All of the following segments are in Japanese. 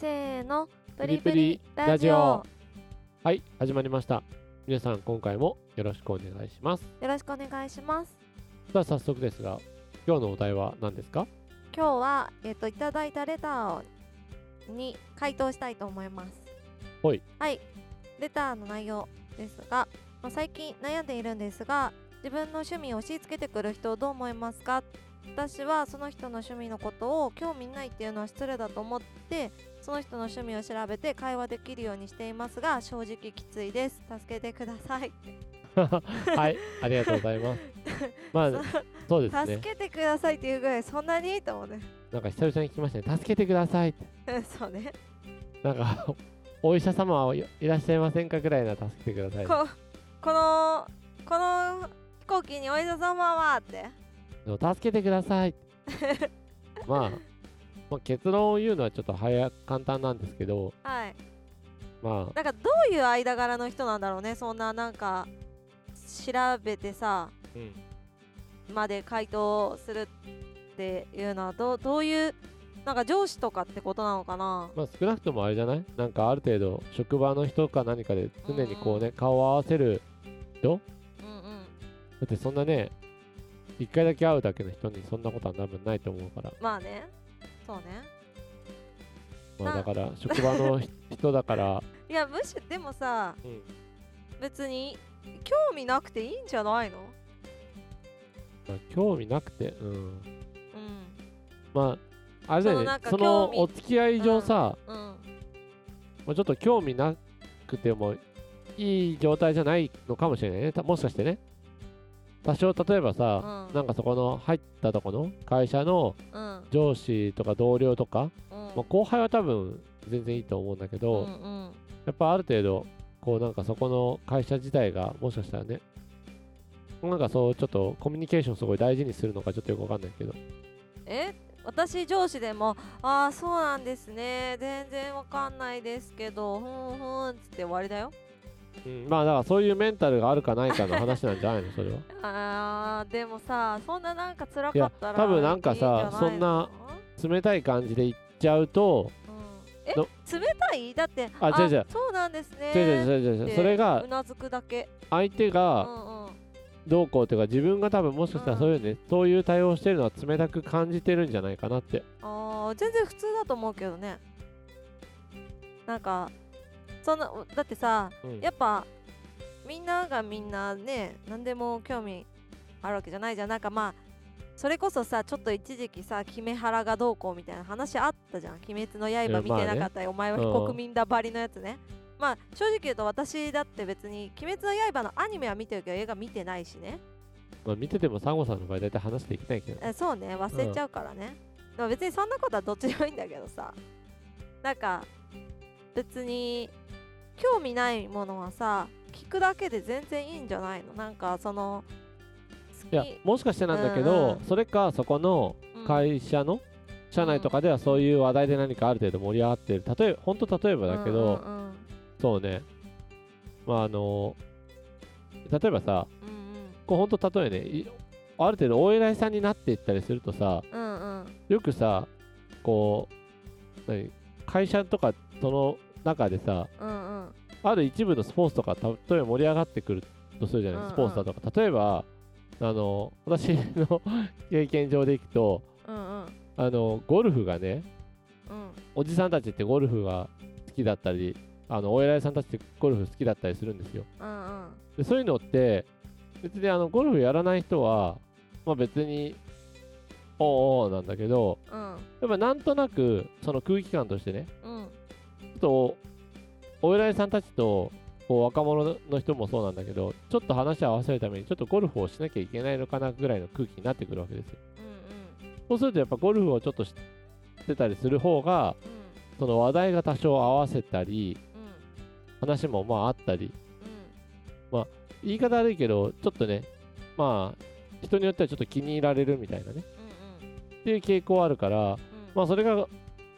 せーのプリププリリラジオ。よはい始まりました。皆さん今回もよろしくお願いします。ろしくお願いします。さあ早速ですが今日のお題は何ですか？今日はえっ、といただいたレターに回答したいと思います。ほい。はい。レターの内容ですが、まあ、最近悩んでいるんですが自分の趣味を押し付けてくる人をどう思いますか？私はその人の趣味のことを興味ないっていうのは失礼だと思ってその人の趣味を調べて会話できるようにしていますが正直きついです。助けてください。はいありがとうございます。まあそうですね。助けてくださいっていうぐらいそんなに？と思うね。なんか久々に聞きましたね。助けてください。っ てそうね。なんかお医者様はいいらっしゃいませんかぐらいな助けてください。ここのこの飛行機にお医者様はって助けてください。まあ、まあ、結論を言うのはちょっと早簡単なんですけど。はい。まあ。なんかどういう間柄の人なんだろうね。そんななんか調べてさうん。まで回答するっていうのはどうどういうなんか上司とかってことなのかな。まあ、少なくともあれじゃない？なんかある程度職場の人か何かで常にこうね、顔を合わせる人？だうんうん。ってそんなね一回だけ会うだけの人にそんなことは多分ないと思うから、まあね。そうね。まあ、なだから職場のひ人だから、いやむしろでもさうん。別に興味なくていいんじゃないの？まあ、興味なくてうん。うん。まああれだよねそのお付き合い上さ、うん。まあ、ちょっと興味なくてもいい状態じゃないのかもしれないね。たもしかしてね多少例えばさ、うん。なんかそこの入ったとこの会社のうん。上司とか同僚とか、うん。まあ、後輩は多分全然いいと思うんだけど、うんうん。やっぱある程度こうなんかそこの会社自体がもしかしたらねなんかそうちょっとコミュニケーションすごい大事にするのかちょっとよくわかんないけど。え？私上司でも「ああそうなんですね。全然わかんないですけどふんふん」っつって終わりだようん、まあだからそういうメンタルがあるかないかの話なんじゃないのそれは。あーでもさそんななんか辛かったら多分なんかさそんな冷たい感じで言っちゃうとうん。えど冷たい？だってあ違う違う。そうなんですね。違う違う違う違う。それがうなずくだけ。相手うがんうん。どうこうっていうか自分が多分もしかしたらそういうね、そういう対応をしてるのは冷たく感じてるんじゃないかなって。あー全然普通だと思うけどね。なんかそんなだってさうん。やっぱみんながみんなね何でも興味あるわけじゃないじゃん。なんかまあそれこそさちょっと一時期さキメハラがどうこうみたいな話あったじゃん「鬼滅の刃」見てなかったよ、お前は非国民だばりのやつね。まあ正直言うと私だって別に「鬼滅の刃」のアニメは見てるけど映画見てないしね。まあ、見ててもサンゴさんの場合大体話できないけど。えそうね。忘れちゃうからね、でも別にそんなことはどっちでもいいんだけどさ。なんか別に興味ないものはさ聞くだけで全然いいんじゃないの？なんかそのいやもしかしてなんだけど、うん。うんそれかそこのうん。会社の社内とかではそういう話題で何かある程度盛り上がってる。例え本当例えばだけど、うんうんそうね。まああの例えばさうんうん。こう本当例えねいある程度お偉いさんになっていったりするとさうんうん。よくさこう何会社とかその中でさうんうんある一部のスポーツとか例えば盛り上がってくるとするじゃない、うんうん。スポーツだとか。例えばあの私の 経験上でいくとうんうん。あのゴルフがねうん。おじさんたちってゴルフが好きだったりあのお偉いさんたちってゴルフ好きだったりするんですよ。うんうん。でそういうのって別にあのゴルフやらない人は、まあ、別におうおうなんだけどうん。やっぱなんとなくその空気感としてねうん。ちょっとお偉いさんたちとこう若者の人もそうなんだけどちょっと話を合わせるためにちょっとゴルフをしなきゃいけないのかなぐらいの空気になってくるわけですよ。うんそうするとやっぱゴルフをちょっと知ってたりする方がうん。その話題が多少合わせたりうん。話もまああったり。うん。言い方悪いけどちょっとねまあ人によってはちょっと気に入られるみたいなね。うんうん。っていう傾向あるからうん。まあそれが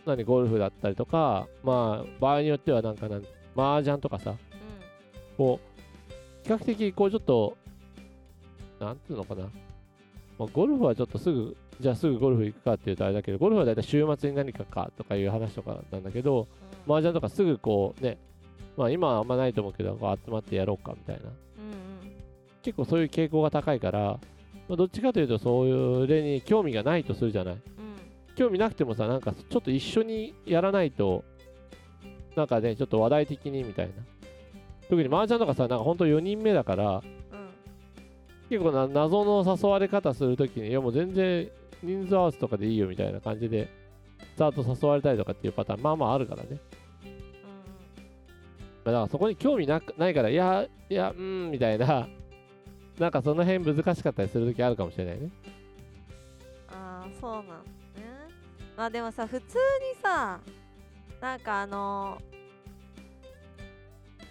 何ゴルフだったりとかまあ場合によってはなんかなん麻雀とかさこう比較的こうちょっとなんていうのかな、まあ、ゴルフはちょっとすぐじゃあすぐゴルフ行くかっていうとあれだけどゴルフは大体週末に何かかとかいう話とかなんだけどうん。麻雀とかすぐこうねまあ今はあんまないと思うけどこう集まってやろうかみたいな。うん結構そういう傾向が高いから、まあ、どっちかというとそういう例に興味がないとするじゃない。うん興味なくてもさなんかちょっと一緒にやらないとなんかねちょっと話題的にみたいな。特に麻雀とかさなんかほんと4人目だからうん結構な謎の誘われ方するときにいやもう全然人数合わせとかでいいよみたいな感じでざーっと誘われたりとかっていうパターンまあまああるからね。うん。まあだからそこに興味なくないからいやいやうーんみたいな。なんかその辺難しかったりするときあるかもしれないね。ああそうなんまあでもさ普通にさなんかあの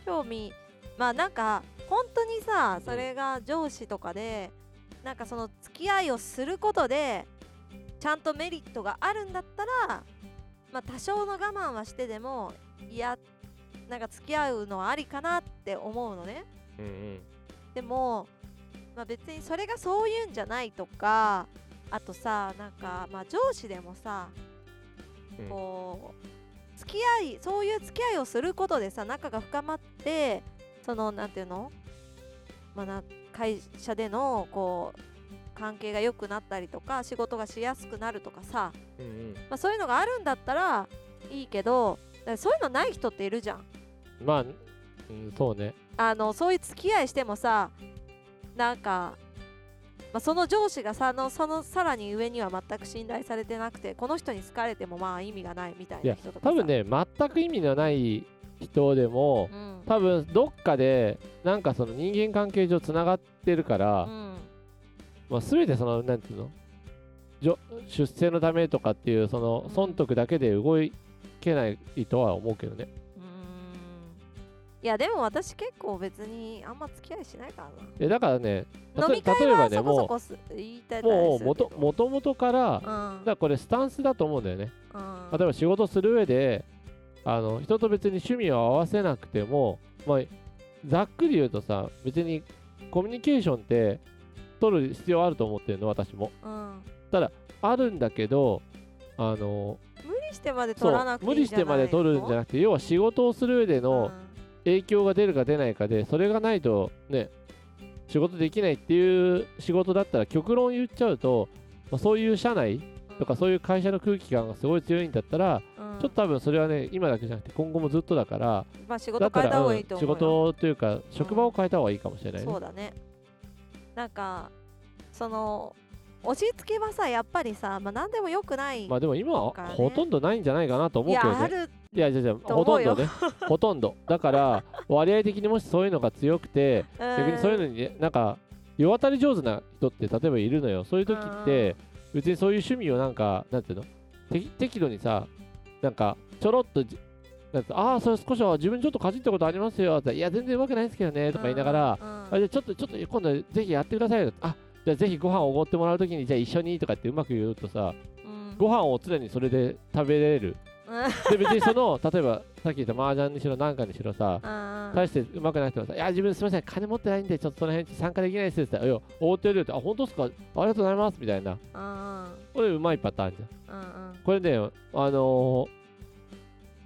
興味まあなんか本当にさそれが上司とかでなんかその付き合いをすることでちゃんとメリットがあるんだったらまあ多少の我慢はしてでもいやなんか付き合うのはありかなって思うのね。うんうん。でも、まあ、別にそれがそういうんじゃないとかあとさなんかまあ上司でもさ、うん。こう付き合いそういう付き合いをすることでさ仲が深まってそのなんていうの、まあ、な会社でのこう関係が良くなったりとか仕事がしやすくなるとかさ、うんうん。まあ、そういうのがあるんだったらいいけどそういうのない人っているじゃん。まあ、うん、そうね。あのそういう付き合いしてもさなんか、まあ、その上司がさのそのさらに上には全く信頼されてなくてこの人に好かれてもまあ意味がないみたいな人とかさ。多分、ね全く意味のない人でもうん。多分どっかでなんかその人間関係上つながってるから、うん。まあ、全てそのなんていうの？出世のためとかっていうそのうん。損得だけで動けないとは思うけどねいやでも私結構別にあんま付き合いしないからえだからねな飲み会は例えばねもそこそこす言いたいうもうもとともともとからだかうんらこれスタンスだと思うんだよね。うん。例えば仕事する上であの人と別に趣味を合わせなくても、まあ、ざっくり言うとさ別にコミュニケーションって取る必要あると思ってるの私も。うん。あるんだけどあの無理してまで取らなくてい無理してまで取るんじゃなくて要は仕事をする上での影響が出るか出ないかでそれがないとね仕事できないっていう仕事だったら極論言っちゃうと、まあ、そういう社内とかそういう会社の空気感がすごい強いんだったら、うん、ちょっと多分それはね今だけじゃなくて今後もずっとだからまあ仕事変えた方がうん仕いいと思うよ、事というか職場を変えた方がいいかもしれないね、そうだね。なんかその押し付けはさやっぱりさ、まあ、何でもよくない、まあでも今はほとんどないんじゃないかなと思いうけどね。やあるいやじゃじゃほとんどね。ほとんど。だから割合的にもしそういうのが強くて逆にそういうのになんか世渡り上手な人って例えばいるのよ。そういう時って別にそういう趣味をなんかなんていうの？適適度にさなんかちょろっとああそれ少しは自分ちょっとかじったことありますよ。っていや全然うまくないですけどね。とか言いながら、あじゃあちょっとちょっと今度ぜひやってくださいよ。あじゃあぜひご飯をおごってもらうときにじゃあ一緒にとかってうまく言うとさご飯を常にそれで食べれるで別にその 例えばさっき言った麻雀にしろなんかにしろさ大してうまくない人がさ、いや、自分すみません、金持ってないんで、ちょっとその辺参加できないですって言ったら、いや、おごってやるよって、あ、本当ですか？ありがとうございますみたいな。これうまいパターンじゃん。これね、あのー、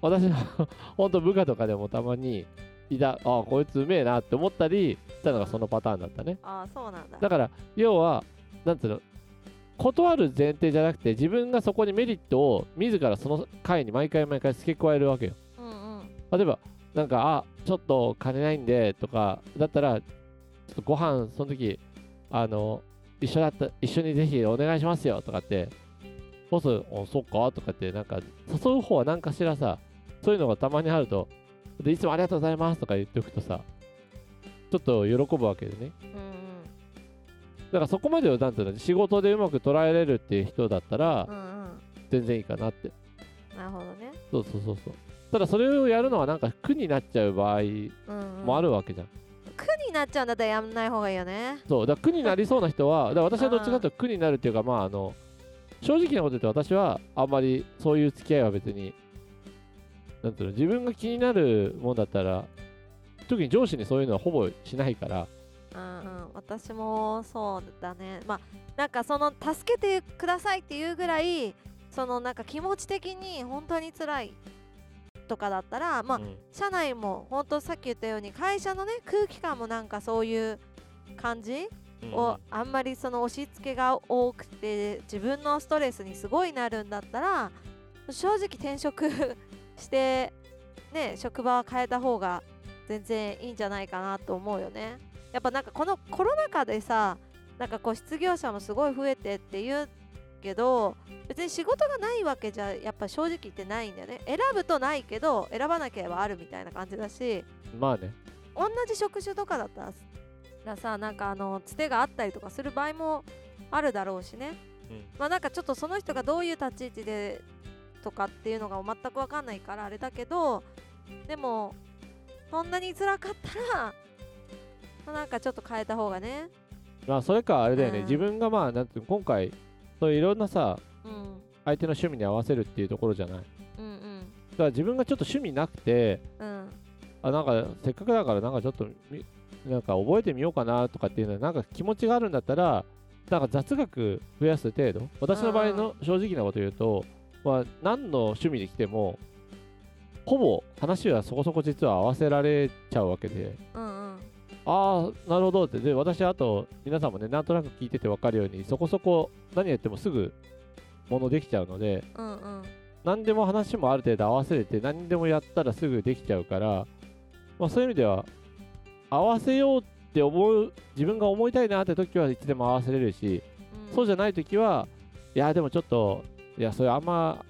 私の 本当部下とかでもたまにいた、あ、こいつうめえなって思ったりしたのがそのパターンだったね。ああそうなんだだから、要は、なんていうの、断る前提じゃなくて、自分がそこにメリットを自らその会に毎回毎回付け加えるわけよ。うんうん例えば、なんか、あ、ちょっと金ないんでとか、だったら、ちょっとご飯、その時、あの、一緒だった、一緒にぜひお願いしますよとかって、ボス、おそっか？とかって、なんか、誘う方は何かしらさ、そういうのがたまにあると、で、いつもありがとうございますとか言っておくとさ、ちょっと喜ぶわけでね。うんうんだからそこまでを、なんていうの、仕事でうまく捉えれるっていう人だったらう、んうん全然いいかなって。なるほどねそうそうそうそう。ただそれをやるのはなんか苦になっちゃう場合うんうんもあるわけじゃん。苦になっちゃうんだったらやんない方がいいよねそう、だから苦になりそうな人は、だから私はどっちかというと苦になるっていうか、まあ、あの、正直なこと言って私はあんまりそういう付き合いは別に、なんていうの、自分が気になるもんだったら、特に上司にそういうのはほぼしないから、うんうん、私もそうだね。まあなんかその助けてくださいっていうぐらいそのなんか気持ち的に本当に辛いとかだったらまあ、うん。社内も本当さっき言ったように会社のね空気感もなんかそういう感じうん。をあんまりその押し付けが多くて自分のストレスにすごいなるんだったら正直転職してね職場は変えた方が全然いいんじゃないかなと思うよねやっぱなんかこのコロナ禍でさなんかこう失業者もすごい増えてって言うけど別に仕事がないわけじゃやっぱ正直言ってないんだよね。選ぶとないけど選ばなければあるみたいな感じだしまあね。同じ職種とかだったらさなんかあのつてがあったりとかする場合もあるだろうしね。うん。まあなんかちょっとその人がどういう立ち位置でとかっていうのが全く分かんないからあれだけどでもそんなに辛かったらまあなんかちょっと変えた方がね。まあそれかあれだよね、うん。自分がまあなんていうの今回そういういろんなさうん相手の趣味に合わせるっていうところじゃない。だかうんら自分がちょっと趣味なくてうん。うんあなんかせっかくだからなんかちょっとみなんか覚えてみようかなとかっていうのはなんか気持ちがあるんだったらなんか雑学増やす程度。私の場合の正直なこと言うと、まあ、何の趣味で来てもほぼ話はそこそこ実は合わせられちゃうわけで。うんうんああなるほどって。で私あと皆さんもねなんとなく聞いてて分かるようにそこそこ何やってもすぐものできちゃうのでうんうん。何でも話もある程度合わせれて何でもやったらすぐできちゃうから、まあ、そういう意味では合わせようって思う自分が思いたいなって時はいつでも合わせれるし、うん。そうじゃない時はいやでもちょっといやそれあんま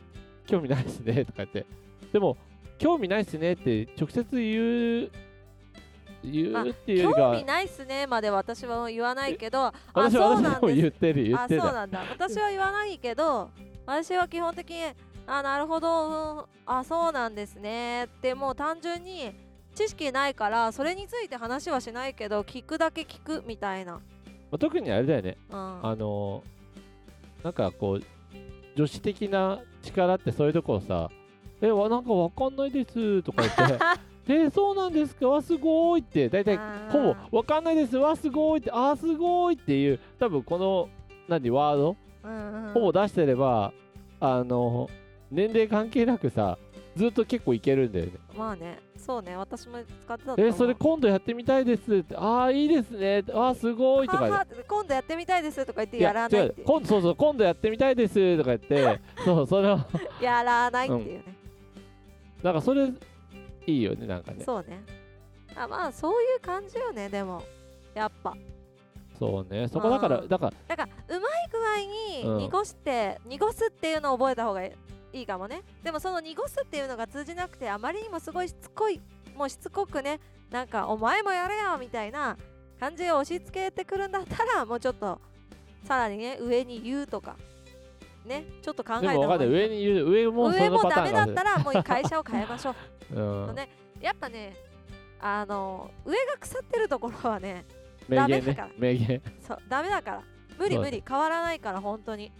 興味ないですねとか言って。でも興味ないっすねって直接言う言まあうっていう興味ないっすねまで私は言わないけど。あ私は言ってる言あってたそうなんだ。私は言わないけど私は基本的にあなるほど、うんあそうなんですね。ってもう単純に知識ないからそれについて話はしないけど聞くだけ聞くみたいな、まあ特にあれだよね。うん、あのなんかこう女子的な力ってそういうところさ「えわなんかわかんないです」とか言って「えそうなんですか？わすごい」って。大体あー。ほぼ「わかんないですわすごい」って「あーすごい」っていう多分この何ワード？うんうん。ほぼ出してればあの年齢関係なくさずっと結構いけるんだよね。まあね。そうね。私も使ってたえそれ今度やってみたいですってああいいですねあーすごいとか今度やってみたいですとか言っていややらない違って。いう。今度そうそう今度やってみたいですとか言って。そうそれを。やらないっていうね、なんかそれいいよねなんかね。そうね。あまあそういう感じよねでも。やっぱ。そうね。そこだからうんだからだからうまい具合うん。に濁して、濁すっていうのを覚えた方がいいかもね。でもその濁すっていうのが通じなくてあまりにもすごいしつこいもうしつこくねなんかお前もやれよみたいな感じを押し付けてくるんだったらもうちょっとさらにね上に言うとかねちょっと考えた方がいい上に上もそ上もダメだったらもう会社を変えましょう。うん。ねやっぱねあの上が腐ってるところはね名言ね。ダメだから。名言。そうダメだから。無理無理。変わらないから本当に。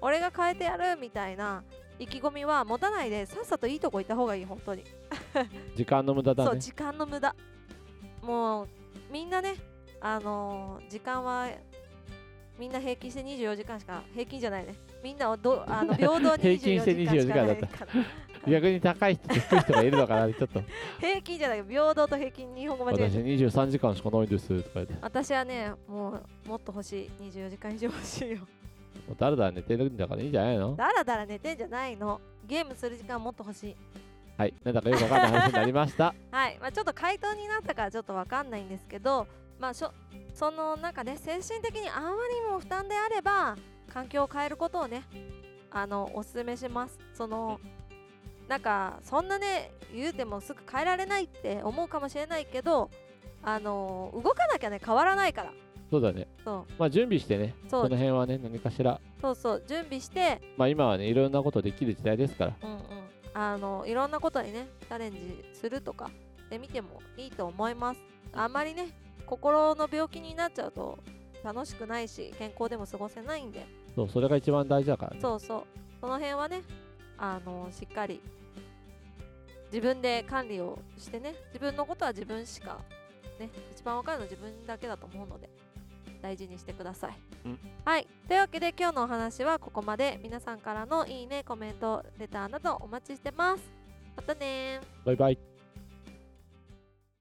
俺が変えてやるみたいな意気込みは持たないでさっさといいとこ行った方がいい本当に、時間の無駄だね。そう時間の無駄。もうみんなねあのー時間はみんな平均して24時間しか平均じゃないね。みんなをどあの平等に平均して24時間しかない24から。逆に高い人と低い人がいるのかな ちょっと。平均じゃない平等と平均日本語間違え私て23時間しかないんですとか言って。も私はねもうもっと欲しい。24時間以上欲しいよ。うだらだら寝てるんだからいいんじゃないの？だらだら寝てんじゃないの？ゲームする時間もっと欲しい。はい。なんだかよくわかんない話になりました。はい、まあ、ちょっと回答になったからちょっとわかんないんですけど、まあ、そのなんかね精神的にあまりにも負担であれば環境を変えることをねあのおすすめします。そのなんかそんなね言うてもすぐ変えられないって思うかもしれないけどあの動かなきゃね変わらないから。そうだね。そう。まあ準備してねその辺はね何かしら。そうそう準備して。まあ今はねいろんなことできる時代ですから。うんうん。あのいろんなことにねチャレンジするとかで見てもいいと思います。あんまりね心の病気になっちゃうと楽しくないし健康でも過ごせないんで。そうそれが一番大事だからね。そうそう。その辺はねあのしっかり自分で管理をしてね自分のことは自分しかね一番わかるの自分だけだと思うので大事にしてください、うん。はい。というわけで今日のお話はここまで。皆さんからのいいねコメントレターなどお待ちしてます。またねー。バイバイ